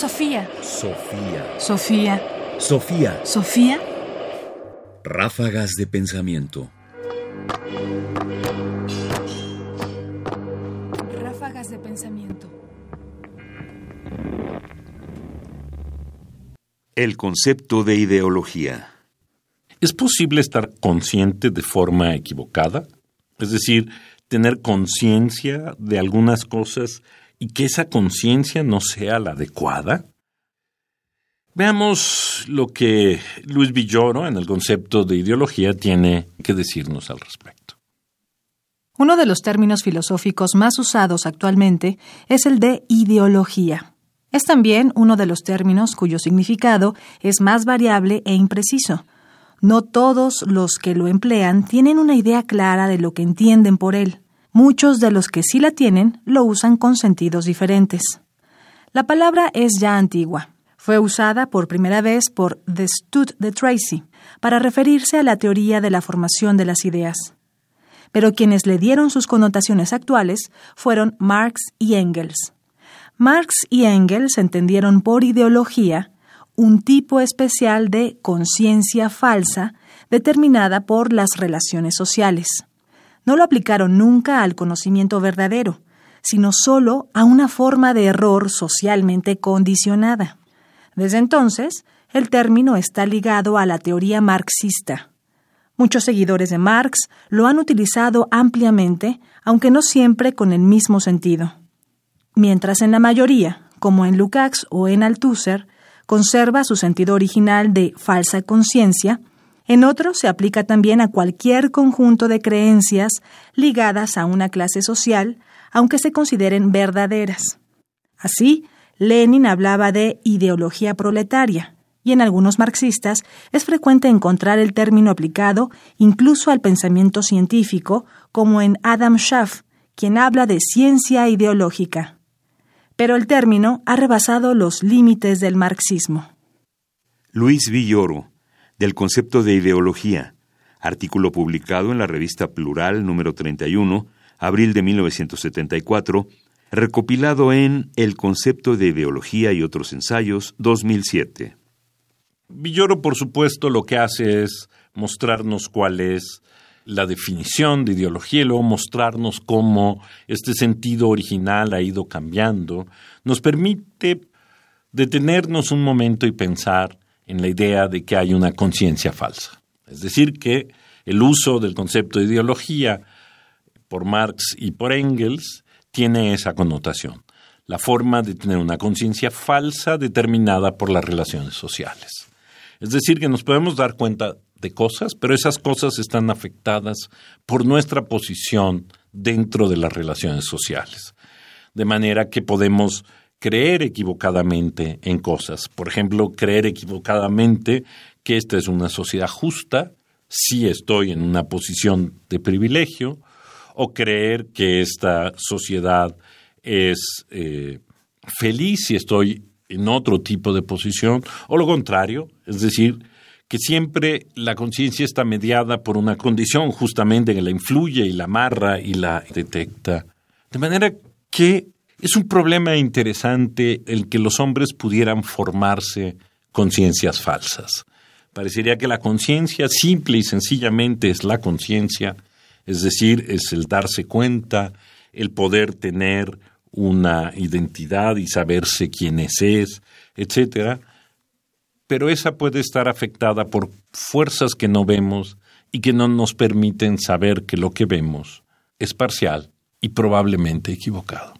Sofía. Sofía. Sofía. Sofía. Sofía. Ráfagas de pensamiento. Ráfagas de pensamiento. El concepto de ideología. ¿Es posible estar consciente de forma equivocada? Es decir, tener conciencia de algunas cosas y que esa conciencia no sea la adecuada? Veamos lo que Luis Villoro en el concepto de ideología tiene que decirnos al respecto. Uno de los términos filosóficos más usados actualmente es el de ideología. Es también uno de los términos cuyo significado es más variable e impreciso. No todos los que lo emplean tienen una idea clara de lo que entienden por él. Muchos de los que sí la tienen lo usan con sentidos diferentes. La palabra es ya antigua. Fue usada por primera vez por The Stud de Tracy para referirse a la teoría de la formación de las ideas. Pero quienes le dieron sus connotaciones actuales fueron Marx y Engels. Marx y Engels entendieron por ideología un tipo especial de conciencia falsa determinada por las relaciones sociales no lo aplicaron nunca al conocimiento verdadero, sino solo a una forma de error socialmente condicionada. Desde entonces, el término está ligado a la teoría marxista. Muchos seguidores de Marx lo han utilizado ampliamente, aunque no siempre con el mismo sentido. Mientras en la mayoría, como en Lukács o en Althusser, conserva su sentido original de falsa conciencia, en otro se aplica también a cualquier conjunto de creencias ligadas a una clase social, aunque se consideren verdaderas. Así, Lenin hablaba de ideología proletaria, y en algunos marxistas es frecuente encontrar el término aplicado incluso al pensamiento científico, como en Adam Schaff, quien habla de ciencia ideológica. Pero el término ha rebasado los límites del marxismo. Luis Villoro del concepto de ideología, artículo publicado en la revista Plural número 31, abril de 1974, recopilado en El concepto de ideología y otros ensayos, 2007. Villoro, por supuesto, lo que hace es mostrarnos cuál es la definición de ideología y luego mostrarnos cómo este sentido original ha ido cambiando, nos permite detenernos un momento y pensar en la idea de que hay una conciencia falsa. Es decir, que el uso del concepto de ideología por Marx y por Engels tiene esa connotación, la forma de tener una conciencia falsa determinada por las relaciones sociales. Es decir, que nos podemos dar cuenta de cosas, pero esas cosas están afectadas por nuestra posición dentro de las relaciones sociales. De manera que podemos creer equivocadamente en cosas. Por ejemplo, creer equivocadamente que esta es una sociedad justa si estoy en una posición de privilegio, o creer que esta sociedad es eh, feliz si estoy en otro tipo de posición, o lo contrario, es decir, que siempre la conciencia está mediada por una condición justamente que la influye y la amarra y la detecta. De manera que es un problema interesante el que los hombres pudieran formarse conciencias falsas. Parecería que la conciencia simple y sencillamente es la conciencia, es decir, es el darse cuenta, el poder tener una identidad y saberse quién es, es etcétera, pero esa puede estar afectada por fuerzas que no vemos y que no nos permiten saber que lo que vemos es parcial y probablemente equivocado.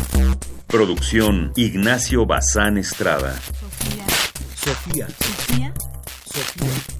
Producción Ignacio Bazán Estrada. Sofía. Sofía. Sofía. Sofía.